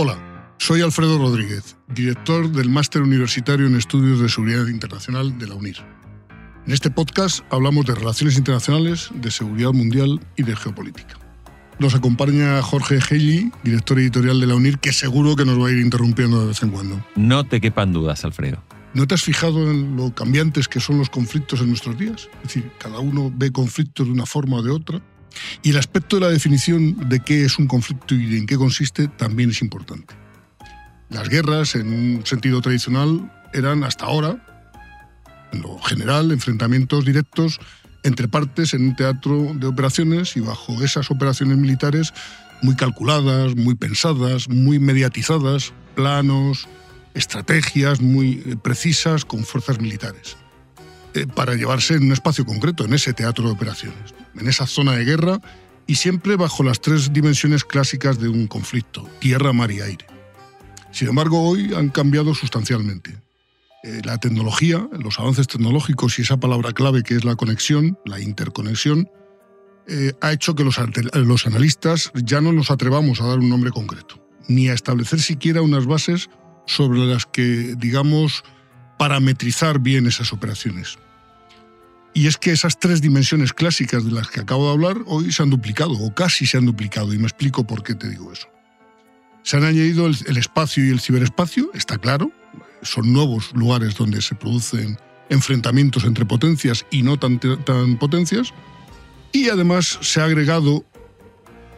Hola, soy Alfredo Rodríguez, director del Máster Universitario en Estudios de Seguridad Internacional de la UNIR. En este podcast hablamos de relaciones internacionales, de seguridad mundial y de geopolítica. Nos acompaña Jorge Gelli, director editorial de la UNIR, que seguro que nos va a ir interrumpiendo de vez en cuando. No te quepan dudas, Alfredo. ¿No te has fijado en lo cambiantes que son los conflictos en nuestros días? Es decir, cada uno ve conflictos de una forma o de otra. Y el aspecto de la definición de qué es un conflicto y en qué consiste también es importante. Las guerras, en un sentido tradicional, eran hasta ahora, en lo general, enfrentamientos directos entre partes en un teatro de operaciones y bajo esas operaciones militares muy calculadas, muy pensadas, muy mediatizadas, planos, estrategias muy eh, precisas con fuerzas militares eh, para llevarse en un espacio concreto, en ese teatro de operaciones, en esa zona de guerra y siempre bajo las tres dimensiones clásicas de un conflicto, tierra, mar y aire. Sin embargo, hoy han cambiado sustancialmente. Eh, la tecnología, los avances tecnológicos y esa palabra clave que es la conexión, la interconexión, ha hecho que los, los analistas ya no nos atrevamos a dar un nombre concreto, ni a establecer siquiera unas bases sobre las que, digamos, parametrizar bien esas operaciones. Y es que esas tres dimensiones clásicas de las que acabo de hablar hoy se han duplicado, o casi se han duplicado, y me explico por qué te digo eso. Se han añadido el, espacio y el ciberespacio, está claro, son nuevos lugares donde se producen enfrentamientos entre potencias y no tan, tan potencias, y además se ha agregado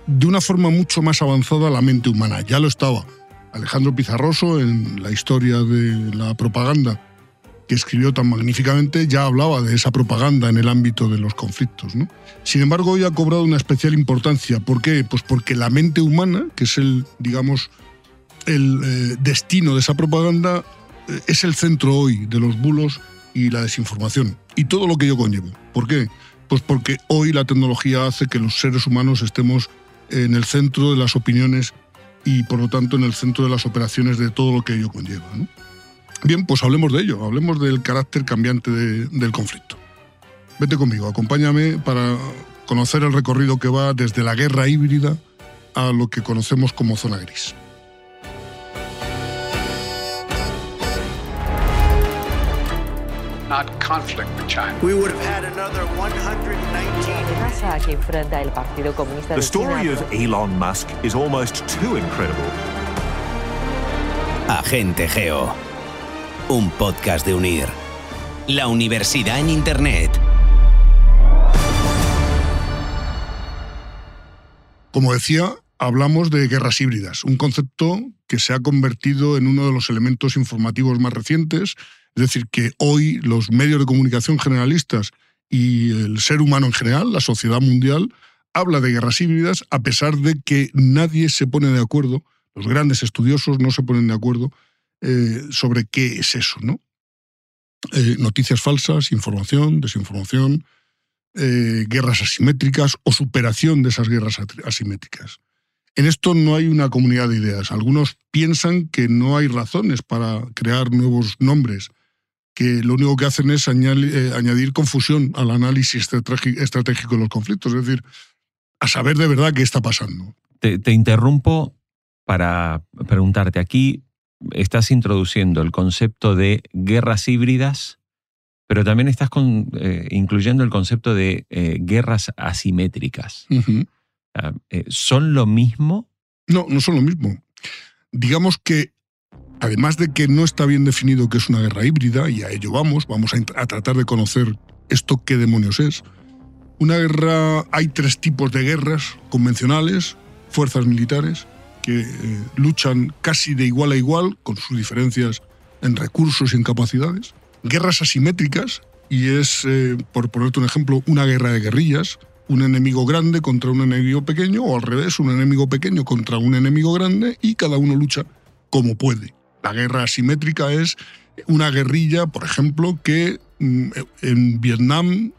de una forma mucho más avanzada la mente humana, ya lo estaba, Alejandro Pizarroso, en la historia de la propaganda que escribió tan magníficamente, ya hablaba de esa propaganda en el ámbito de los conflictos. Sin embargo, hoy ha cobrado una especial importancia. ¿Por qué? Pues porque la mente humana, que es el, digamos, el eh, destino de esa propaganda, eh, es el centro hoy de los bulos y la desinformación. Y todo lo que ello conlleva. ¿Por qué? Pues porque hoy la tecnología hace que los seres humanos estemos en el centro de las opiniones y por lo tanto en el centro de las operaciones de todo lo que ello conlleva. Bien, pues hablemos de ello, hablemos del carácter cambiante del conflicto. Vete conmigo, acompáñame para conocer el recorrido que va desde la guerra híbrida a lo que conocemos como zona gris. not conflict with China. We would have had another 119. que enfrenta el Partido Comunista The story of Elon Musk is almost too incredible. Agente Geo. Un podcast de Unir. La universidad en Internet. Como decía, hablamos de guerras híbridas, un concepto que se ha convertido en uno de los elementos informativos más recientes es decir, que hoy los medios de comunicación generalistas y el ser humano en general, la sociedad mundial, habla de guerras híbridas a pesar de que nadie se pone de acuerdo, los grandes estudiosos no se ponen de acuerdo eh, sobre qué es eso, ¿no? Eh, noticias falsas, información, desinformación, eh, guerras asimétricas o superación de esas guerras asimétricas. En esto no hay una comunidad de ideas. Algunos piensan que no hay razones para crear nuevos nombres que lo único que hacen es añadir, confusión al análisis estratégico de los conflictos, es decir, a saber de verdad qué está pasando. Te, interrumpo para preguntarte, aquí estás introduciendo el concepto de guerras híbridas, pero también estás eh, incluyendo el concepto de eh, guerras asimétricas. Ah, ¿Son lo mismo? No, no son lo mismo. Digamos que además de que no está bien definido qué es una guerra híbrida, y a ello vamos, vamos a, tratar de conocer esto qué demonios es. Una guerra, hay tres tipos de guerras convencionales, fuerzas militares, que eh, luchan casi de igual a igual, con sus diferencias en recursos y en capacidades. Guerras asimétricas, y es, eh, por ponerte un ejemplo, una guerra de guerrillas, un enemigo grande contra un enemigo pequeño, o al revés, un enemigo pequeño contra un enemigo grande, y cada uno lucha como puede. La guerra asimétrica es una guerrilla, por ejemplo, que mm, en Vietnam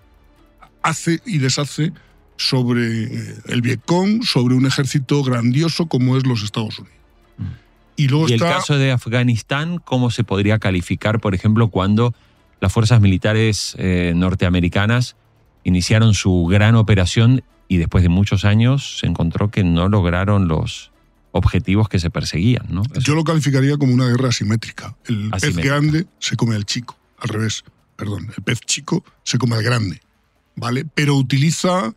hace y deshace sobre eh, el Vietcong, sobre un ejército grandioso como es los Estados Unidos. Mm. Y, luego el caso de Afganistán, ¿cómo se podría calificar, por ejemplo, cuando las fuerzas militares eh, norteamericanas iniciaron su gran operación y después de muchos años se encontró que no lograron los, objetivos que se perseguían, Yo lo calificaría como una guerra asimétrica. El pez grande se come al chico, al revés, perdón, el pez chico se come al grande, ¿vale? Pero utiliza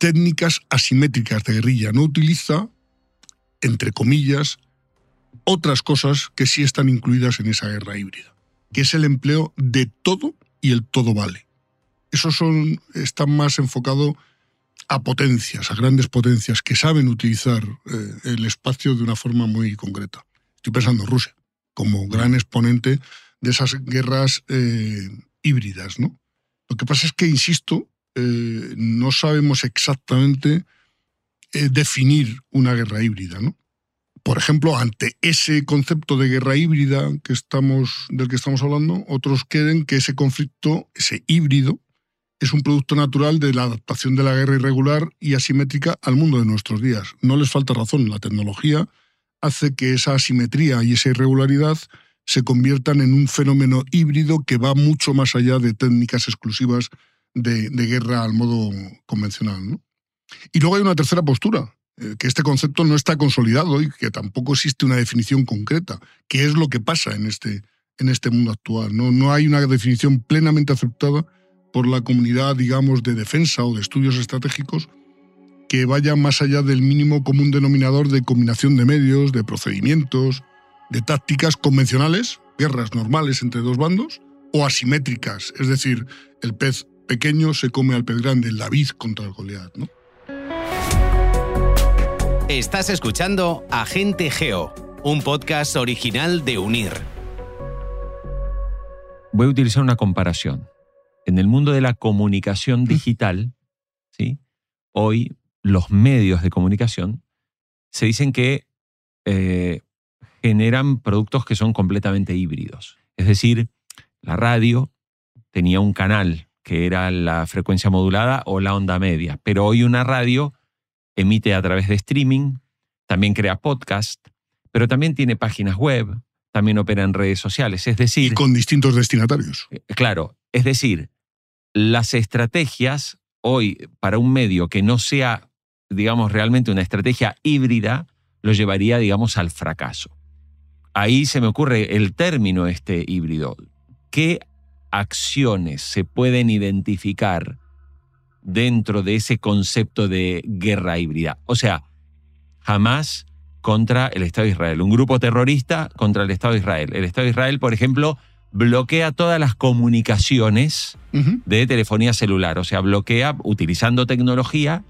técnicas asimétricas de guerrilla, no utiliza, entre comillas, otras cosas que sí están incluidas en esa guerra híbrida, que es el empleo de todo y el todo vale. Esos son, están más enfocados a potencias, a grandes potencias que saben utilizar eh, el espacio de una forma muy concreta. Estoy pensando en Rusia como gran exponente de esas guerras eh, híbridas, ¿no? Lo que pasa es que, insisto, eh, no sabemos exactamente eh, definir una guerra híbrida, ¿no? Por ejemplo, ante ese concepto de guerra híbrida que estamos, del que estamos hablando, otros creen que ese conflicto, ese híbrido, es un producto natural de la adaptación de la guerra irregular y asimétrica al mundo de nuestros días. No les falta razón, la tecnología hace que esa asimetría y esa irregularidad se conviertan en un fenómeno híbrido que va mucho más allá de técnicas exclusivas de, guerra al modo convencional. ¿no? Y luego hay una tercera postura, eh, que este concepto no está consolidado y que tampoco existe una definición concreta, que es lo que pasa en este, en este mundo actual. ¿no? no hay una definición plenamente aceptada por la comunidad, digamos, de defensa o de estudios estratégicos que vaya más allá del mínimo común denominador de combinación de medios, de procedimientos, de tácticas convencionales, guerras normales entre dos bandos, o asimétricas, es decir, el pez pequeño se come al pez grande, el David contra el Goliat, ¿no? Estás escuchando Agente Geo, un podcast original de Unir. Voy a utilizar una comparación. En el mundo de la comunicación digital, ¿sí? hoy los medios de comunicación se dicen que eh, generan productos que son completamente híbridos. Es decir, la radio tenía un canal que era la frecuencia modulada o la onda media, pero hoy una radio emite a través de streaming, también crea podcast, pero también tiene páginas web, también opera en redes sociales. Es decir, Y con distintos destinatarios. eh, Claro, es decir, las estrategias hoy para un medio que no sea, digamos, realmente una estrategia híbrida, lo llevaría, digamos, al fracaso. Ahí se me ocurre el término este híbrido. ¿Qué acciones se pueden identificar dentro de ese concepto de guerra híbrida? O sea, jamás contra el Estado de Israel. Un grupo terrorista contra el Estado de Israel. El Estado de Israel, por ejemplo, bloquea todas las comunicaciones de telefonía celular. O sea, bloquea, utilizando tecnología,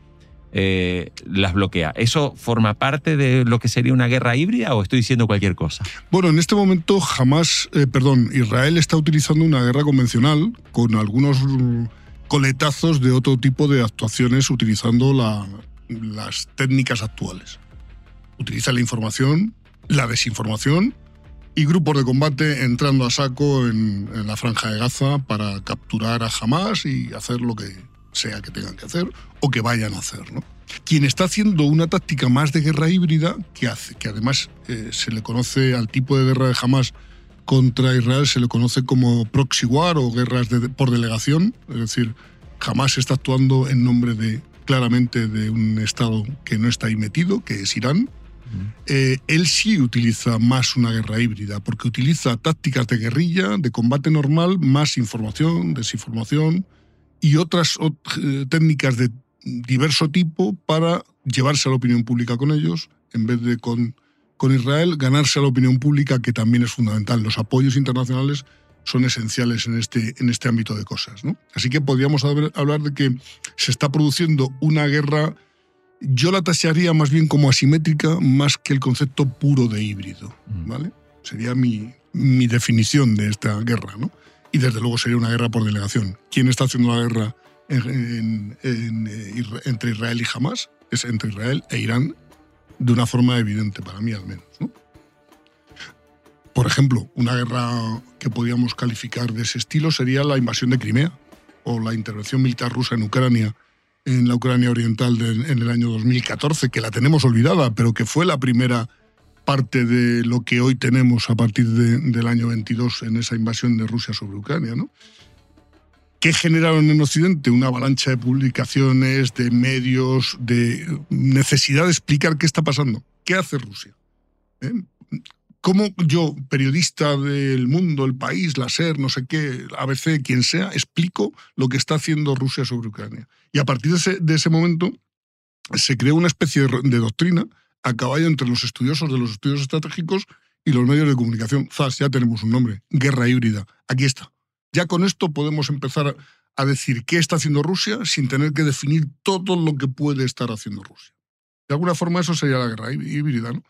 eh, las bloquea. ¿Eso forma parte de lo que sería una guerra híbrida o estoy diciendo cualquier cosa? Bueno, en este momento jamás, eh, perdón, Israel está utilizando una guerra convencional con algunos mm, coletazos de otro tipo de actuaciones utilizando la- las técnicas actuales. Utiliza la información, la desinformación y grupos de combate entrando a saco en, en la franja de Gaza para capturar a Hamas y hacer lo que sea que tengan que hacer o que vayan a hacer. ¿no? Quien está haciendo una táctica más de guerra híbrida, que, hace, que además eh, se le conoce al tipo de guerra de Hamas contra Israel, se le conoce como proxy war o guerras de- por delegación, es decir, Hamas está actuando en nombre de claramente de un Estado que no está ahí metido, que es Irán, eh, él sí utiliza más una guerra híbrida, porque utiliza tácticas de guerrilla, de combate normal, más información, desinformación y otras ot- eh, técnicas de diverso tipo para llevarse a la opinión pública con ellos, en vez de con, con Israel, ganarse a la opinión pública, que también es fundamental. Los apoyos internacionales son esenciales en este, en este ámbito de cosas. ¿no? Así que podríamos haber- hablar de que se está produciendo una guerra yo la tasaría más bien como asimétrica más que el concepto puro de híbrido, Mm. ¿vale? Sería mi, mi definición de esta guerra, ¿no? Y desde luego sería una guerra por delegación. ¿Quién está haciendo la guerra eh, entre Israel y Hamas? Es entre Israel e Irán de una forma evidente, para mí al menos, ¿no? Por ejemplo, una guerra que podríamos calificar de ese estilo sería la invasión de Crimea o la intervención militar rusa en Ucrania en la Ucrania Oriental en el año 2014, que la tenemos olvidada, pero que fue la primera parte de lo que hoy tenemos a partir de- del año 22 en esa invasión de Rusia sobre Ucrania. ¿no? ¿Qué generaron en Occidente? Una avalancha de publicaciones, de medios, de necesidad de explicar qué está pasando. ¿Qué ¿qué hace Rusia? ¿Eh? ¿Cómo yo, periodista del mundo, el país, la SER, no sé qué, ABC, quien sea, explico lo que está haciendo Rusia sobre Ucrania? Y a partir de ese, momento se creó una especie de doctrina a caballo entre los estudiosos de los estudios estratégicos y los medios de comunicación. Zas, ya tenemos un nombre, guerra híbrida. Aquí está. Ya con esto podemos empezar a, decir qué está haciendo Rusia sin tener que definir todo lo que puede estar haciendo Rusia. De alguna forma eso sería la guerra hí- híbrida. ¿no?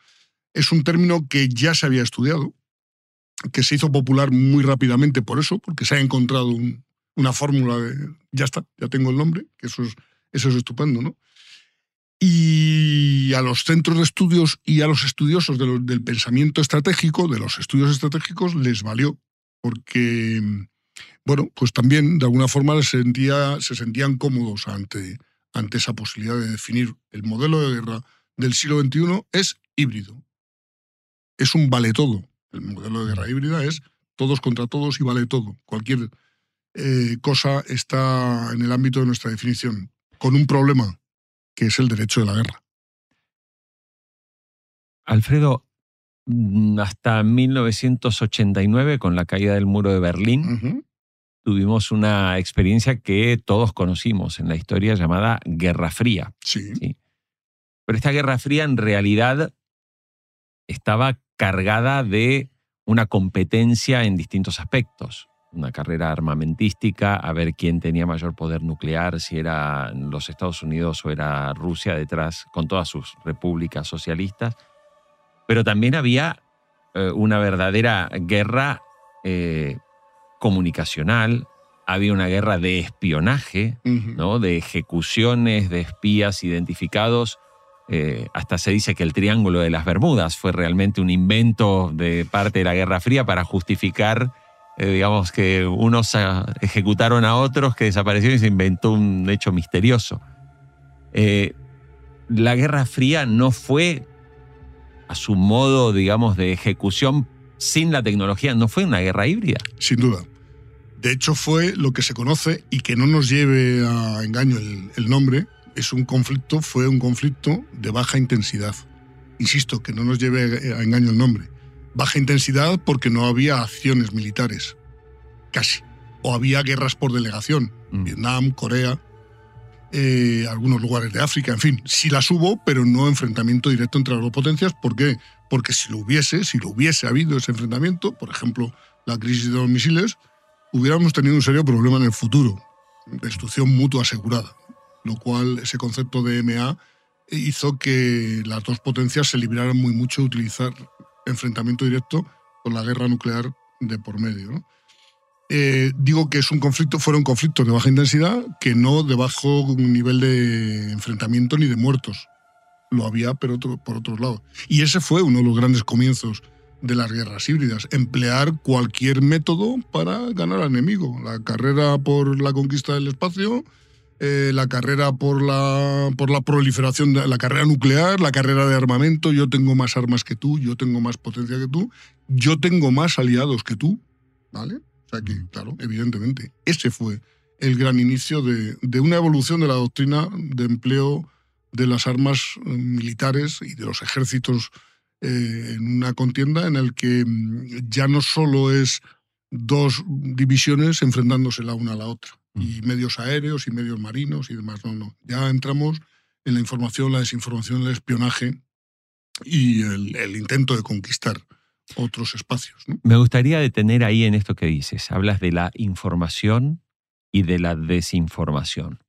Es un término que ya se había estudiado, que se hizo popular muy rápidamente por eso, porque se ha encontrado un- una fórmula de, ya está, ya tengo el nombre, que eso es, eso es estupendo, ¿no? Y a los centros de estudios y a los estudiosos del pensamiento estratégico, de los estudios estratégicos, les valió, porque, bueno, pues también de alguna forma les sentía, se sentían cómodos ante, ante esa posibilidad de definir el modelo de guerra del siglo XXI es híbrido. Es un vale todo. El modelo de guerra híbrida es todos contra todos y vale todo. Cualquier eh, cosa está en el ámbito de nuestra definición, con un problema, que es el derecho de la guerra. Alfredo, mm, hasta 1989, con la caída del muro de Berlín, tuvimos una experiencia que todos conocimos en la historia llamada Guerra Fría. Sí. Sí. Pero esta Guerra Fría en realidad estaba cargada de una competencia en distintos aspectos. Una carrera armamentística, a ver quién tenía mayor poder nuclear, si era los Estados Unidos o era Rusia detrás, con todas sus repúblicas socialistas. Pero también había eh, una verdadera guerra eh, comunicacional, había una guerra de espionaje. ¿no? de ejecuciones de espías identificados. Eh, hasta se dice que el Triángulo de las Bermudas fue realmente un invento de parte de la Guerra Fría para justificar, eh, digamos, que unos ejecutaron a otros, que desaparecieron y se inventó un hecho misterioso. Eh, la Guerra Fría no fue a su modo, digamos, de ejecución sin la tecnología, no fue una guerra híbrida. Sin duda. De hecho, fue lo que se conoce, y que no nos lleve a engaño el, el nombre, es un conflicto, fue un conflicto de baja intensidad. Insisto, que no nos lleve a engaño el nombre. Baja intensidad porque no había acciones militares, casi. O había guerras por delegación, Mm. Vietnam, Corea, eh, algunos lugares de África, en fin, sí las hubo, pero no enfrentamiento directo entre las dos potencias. ¿Por qué? Porque si lo hubiese, si lo hubiese habido ese enfrentamiento, por ejemplo, la crisis de los misiles, hubiéramos tenido un serio problema en el futuro, destrucción mutua asegurada, lo cual ese concepto de MA hizo que las dos potencias se libraran muy mucho de utilizar enfrentamiento directo con la guerra nuclear de por medio. Eh, digo que es un conflicto, fueron conflictos de baja intensidad que no de bajo nivel de enfrentamiento ni de muertos. Lo había, pero por otros lados. Y ese fue uno de los grandes comienzos de las guerras híbridas, emplear cualquier método para ganar al enemigo. La carrera por la conquista del espacio, eh, la carrera por la, por la proliferación, la carrera nuclear, la carrera de armamento, yo tengo más armas que tú, yo tengo más potencia que tú, yo tengo más aliados que tú, ¿vale? O sea que, claro, evidentemente, ese fue el gran inicio de, de una evolución de la doctrina de empleo de las armas eh, militares y de los ejércitos eh, en una contienda en el que mm, ya no solo es dos divisiones enfrentándose la una a la otra, y medios aéreos y medios marinos y demás, no, no. Ya entramos en la información, la desinformación, el espionaje y el, el intento de conquistar otros espacios. ¿no? Me gustaría detener ahí en esto que dices. Hablas de la información y de la desinformación.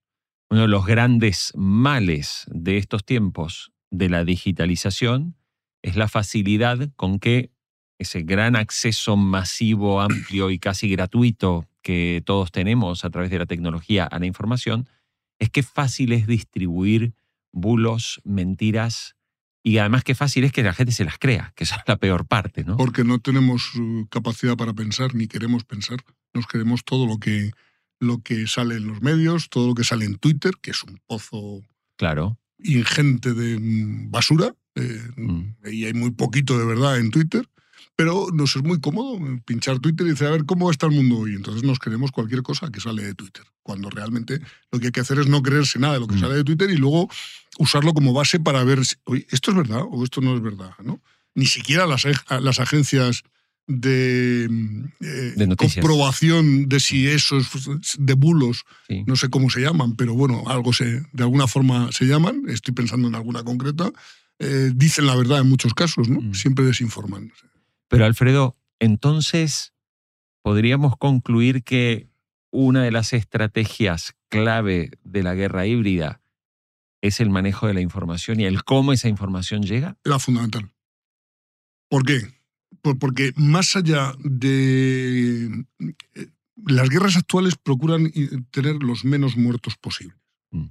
Uno de los grandes males de estos tiempos de la digitalización es la facilidad con que ese gran acceso masivo, amplio y casi gratuito que todos tenemos a través de la tecnología a la información, es que fácil es distribuir bulos, mentiras, y además que fácil es que la gente se las crea, que esa es la peor parte, ¿no? Porque no tenemos uh, capacidad para pensar ni queremos pensar. Nos queremos todo lo que, lo que sale en los medios, todo lo que sale en Twitter, que es un pozo Claro. ingente de mm, basura, eh, Mm. y hay muy poquito de verdad en Twitter, Pero nos es muy cómodo pinchar Twitter y decir, a ver, ¿cómo está el mundo hoy? Entonces nos creemos cualquier cosa que sale de Twitter. Cuando realmente lo que hay que hacer es no creerse nada de lo que Mm. sale de Twitter y luego usarlo como base para ver, si, oye, ¿esto es verdad o esto no es verdad? ¿no? Ni siquiera las, las agencias de, mm, eh, De comprobación de si eso es de bulos Sí. no sé cómo se llaman, pero bueno, algo se, de alguna forma se llaman, estoy pensando en alguna concreta, eh, dicen la verdad en muchos casos, ¿no? Mm. Siempre desinforman. Pero Alfredo, entonces podríamos concluir que una de las estrategias clave de la guerra híbrida es el manejo de la información y el cómo esa información llega. La fundamental. ¿Por qué? Por- porque más allá de... eh, Las guerras actuales procuran eh, tener los menos muertos posibles. Mm.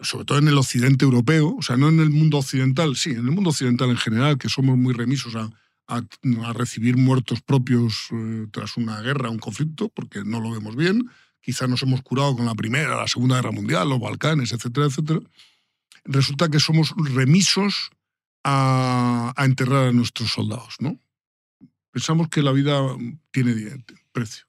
Sobre todo en el occidente europeo, o sea, no en el mundo occidental, sí, en el mundo occidental en general, que somos muy remisos a, a- recibir muertos propios eh, tras una guerra, un conflicto, porque no lo vemos bien. Quizá nos hemos curado con la Primera, la Segunda Guerra Mundial, los Balcanes, etcétera, etcétera. Resulta que somos remisos a, a enterrar a nuestros soldados, ¿no? Pensamos que la vida tiene precio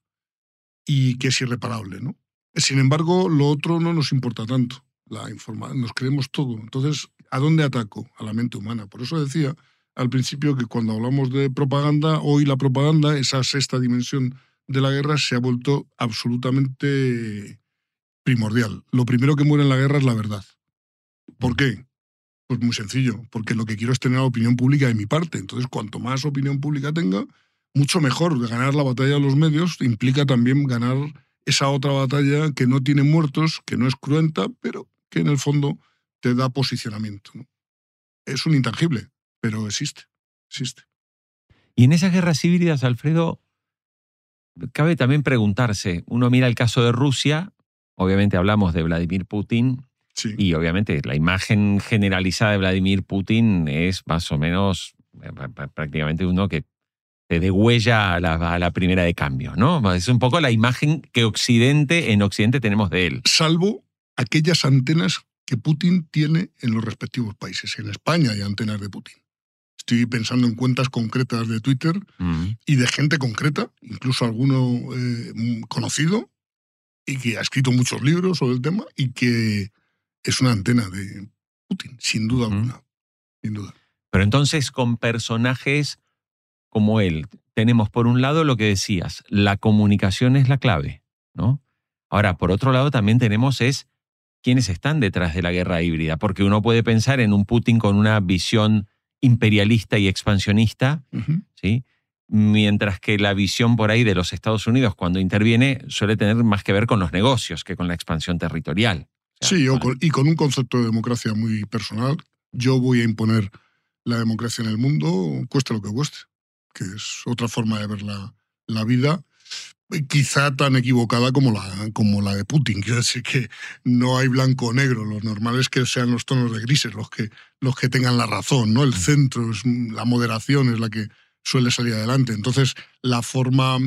y que es irreparable, ¿no? Sin embargo, lo otro no nos importa tanto. La informa nos creemos todo. Entonces, ¿a dónde ataco? A la mente humana. Por eso decía al principio que cuando hablamos de propaganda, hoy la propaganda, esa sexta dimensión de la guerra, se ha vuelto absolutamente primordial. Lo primero que muere en la guerra es la verdad. ¿Por qué? Pues muy sencillo, porque lo que quiero es tener la opinión pública de mi parte. Entonces, cuanto más opinión pública tenga, mucho mejor. De ganar la batalla de los medios implica también ganar esa otra batalla que no tiene muertos, que no es cruenta, pero que en el fondo te da posicionamiento. ¿no? Es un intangible, pero existe, existe. Y en esas guerras híbridas, Alfredo, cabe también preguntarse, uno mira el caso de Rusia, obviamente hablamos de Vladimir Putin, Sí. y obviamente la imagen generalizada de Vladimir Putin es más o menos eh, pr- pr- prácticamente uno que te degüella a la, a la primera de cambio, ¿no? Es un poco la imagen que Occidente, en Occidente tenemos de él. Salvo aquellas antenas que Putin tiene en los respectivos países. En España hay antenas de Putin. Estoy pensando en cuentas concretas de Twitter Mm. y de gente concreta, incluso alguno eh, mm, conocido, y que ha escrito muchos libros sobre el tema y que es una antena de Putin, sin duda alguna. Sin duda. Pero entonces con personajes como él, tenemos por un lado lo que decías, la comunicación es la clave, ¿no? Ahora, por otro lado también tenemos es quiénes están detrás de la guerra híbrida, porque uno puede pensar en un Putin con una visión imperialista y expansionista. ¿sí? Mientras que la visión por ahí de los Estados Unidos cuando interviene suele tener más que ver con los negocios que con la expansión territorial. O sea, Sí, o con- con- y con un concepto de democracia muy personal. Yo voy a imponer la democracia en el mundo, cueste lo que cueste, que es otra forma de ver la, la vida, quizá tan equivocada como la, como la de Putin. Quiero decir que no hay blanco o negro, lo normal es que sean los tonos de grises los que, los que tengan la razón, ¿no? El centro, es, la moderación es la que suele salir adelante. Entonces, la forma...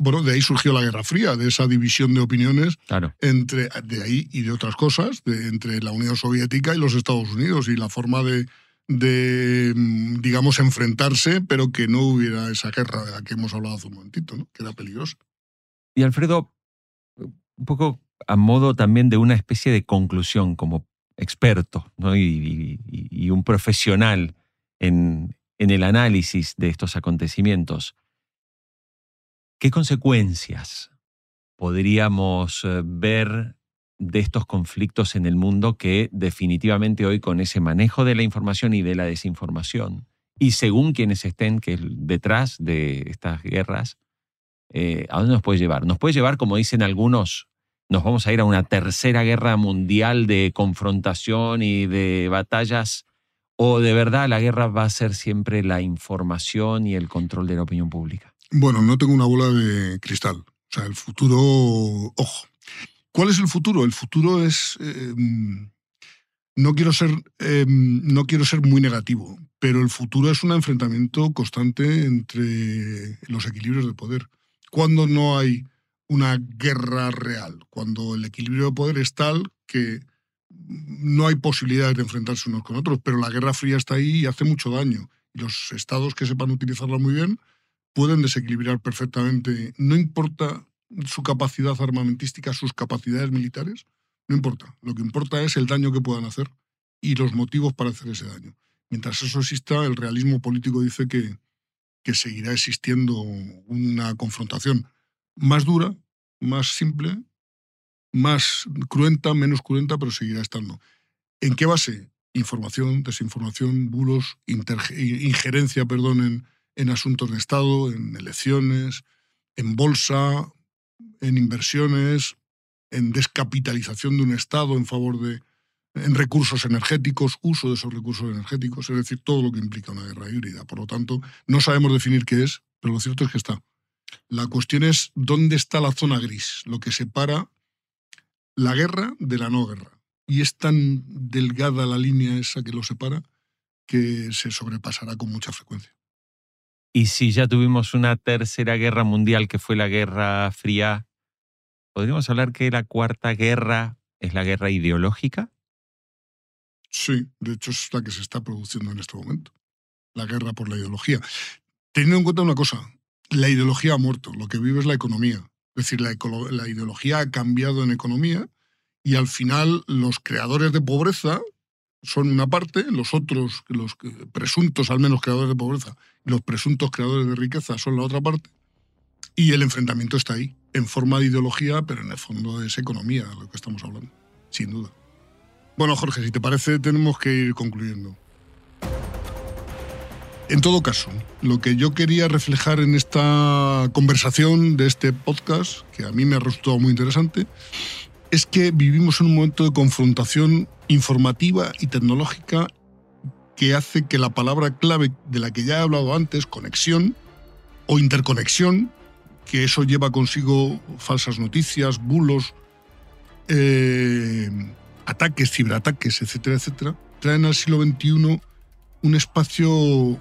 Bueno, de ahí surgió la Guerra Fría, de esa división de opiniones Claro. entre de ahí y de otras cosas, de- entre la Unión Soviética y los Estados Unidos y la forma de, de, mm, digamos, enfrentarse, pero que no hubiera esa guerra de la que hemos hablado hace un momentito, ¿no? que era peligrosa. Y Alfredo, un poco a modo también de una especie de conclusión como experto y, un profesional en, en el análisis de estos acontecimientos, ¿qué consecuencias podríamos eh, ver de estos conflictos en el mundo que definitivamente hoy con ese manejo de la información y de la desinformación, y según quienes estén que detrás de estas guerras, eh, ¿a dónde nos puede llevar? Nos puede llevar, como dicen algunos, nos vamos a ir a una tercera guerra mundial de confrontación y de batallas, o de verdad la guerra va a ser siempre la información y el control de la opinión pública. Bueno, no tengo una bola de cristal. O sea, el futuro, ojo. ¿Cuál es el futuro? El futuro es... eh, no, quiero ser, eh, no quiero ser muy negativo, pero el futuro es un enfrentamiento constante entre los equilibrios de poder. Cuando no hay una guerra real, cuando el equilibrio de poder es tal que no hay posibilidades de enfrentarse unos con otros, pero la Guerra Fría está ahí y hace mucho daño. Los estados que sepan utilizarla muy bien pueden desequilibrar perfectamente, no importa su capacidad armamentística, sus capacidades militares, no importa. Lo que importa es el daño que puedan hacer y los motivos para hacer ese daño. Mientras eso exista, el realismo político dice que, que seguirá existiendo una confrontación más dura, más simple, más cruenta, menos cruenta, pero seguirá estando. ¿En qué base? Información, desinformación, bulos, injerencia perdón, en, en asuntos de Estado, en elecciones, en bolsa, en inversiones, en descapitalización de un Estado en favor de en recursos energéticos, uso de esos recursos energéticos, es decir, todo lo que implica una guerra híbrida. Por lo tanto, no sabemos definir qué es, pero lo cierto es que está. La cuestión es dónde está la zona gris, lo que separa la guerra de la no guerra. Y es tan delgada la línea esa que lo separa que se sobrepasará con mucha frecuencia. Y si ya tuvimos una tercera guerra mundial que fue la Guerra Fría, ¿podríamos hablar que la cuarta guerra es la guerra ideológica? Sí, de hecho es la que se está produciendo en este momento. La guerra por la ideología. Teniendo en cuenta una cosa, la ideología ha muerto, lo que vive es la economía. Es decir, la, ideología ha cambiado en economía y al final los creadores de pobreza son una parte, los otros, los presuntos al menos creadores de pobreza, los presuntos creadores de riqueza son la otra parte. Y el enfrentamiento está ahí, en forma de ideología, pero en el fondo es economía de lo que estamos hablando, sin duda. Bueno, Jorge, si te parece, tenemos que ir concluyendo. En todo caso, lo que yo quería reflejar en esta conversación de este podcast, que a mí me ha resultado muy interesante, es que vivimos en un momento de confrontación informativa y tecnológica que hace que la palabra clave de la que ya he hablado antes, conexión o interconexión, que eso lleva consigo falsas noticias, bulos, eh, ataques, ciberataques, etcétera, etcétera, traen al siglo XXI un espacio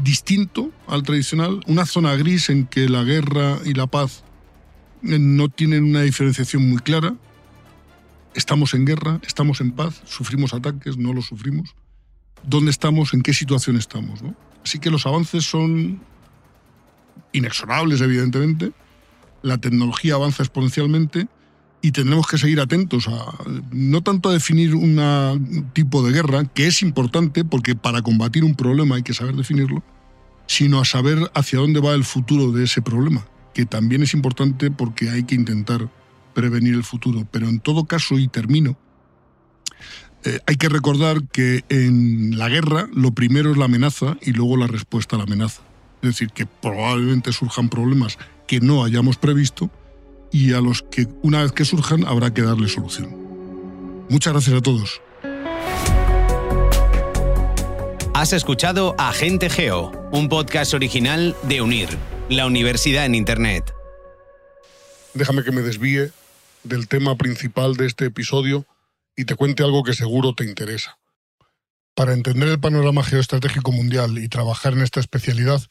distinto al tradicional, una zona gris en que la guerra y la paz no tienen una diferenciación muy clara. Estamos en guerra, estamos en paz, sufrimos ataques, no los sufrimos. ¿Dónde estamos? ¿En qué situación estamos? Así que los avances son inexorables, evidentemente. La tecnología avanza exponencialmente y tendremos que seguir atentos a no tanto a definir un tipo de guerra, que es importante porque para combatir un problema hay que saber definirlo, sino a saber hacia dónde va el futuro de ese problema, que también es importante porque hay que intentar prevenir el futuro. Pero en todo caso, y termino, eh, hay que recordar que en la guerra lo primero es la amenaza y luego la respuesta a la amenaza. Es decir, que probablemente surjan problemas que no hayamos previsto, y a los que una vez que surjan habrá que darle solución. Muchas gracias a todos. Has escuchado Agente Geo, un podcast original de UNIR, la universidad en Internet. Déjame que me desvíe del tema principal de este episodio y te cuente algo que seguro te interesa. Para entender el panorama geoestratégico mundial y trabajar en esta especialidad,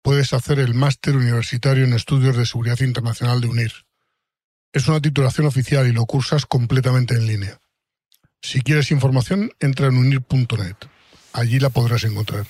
puedes hacer el máster universitario en estudios de seguridad internacional de UNIR. Es una titulación oficial y lo cursas completamente en línea. Si quieres información, entra en unir.net. Allí la podrás encontrar.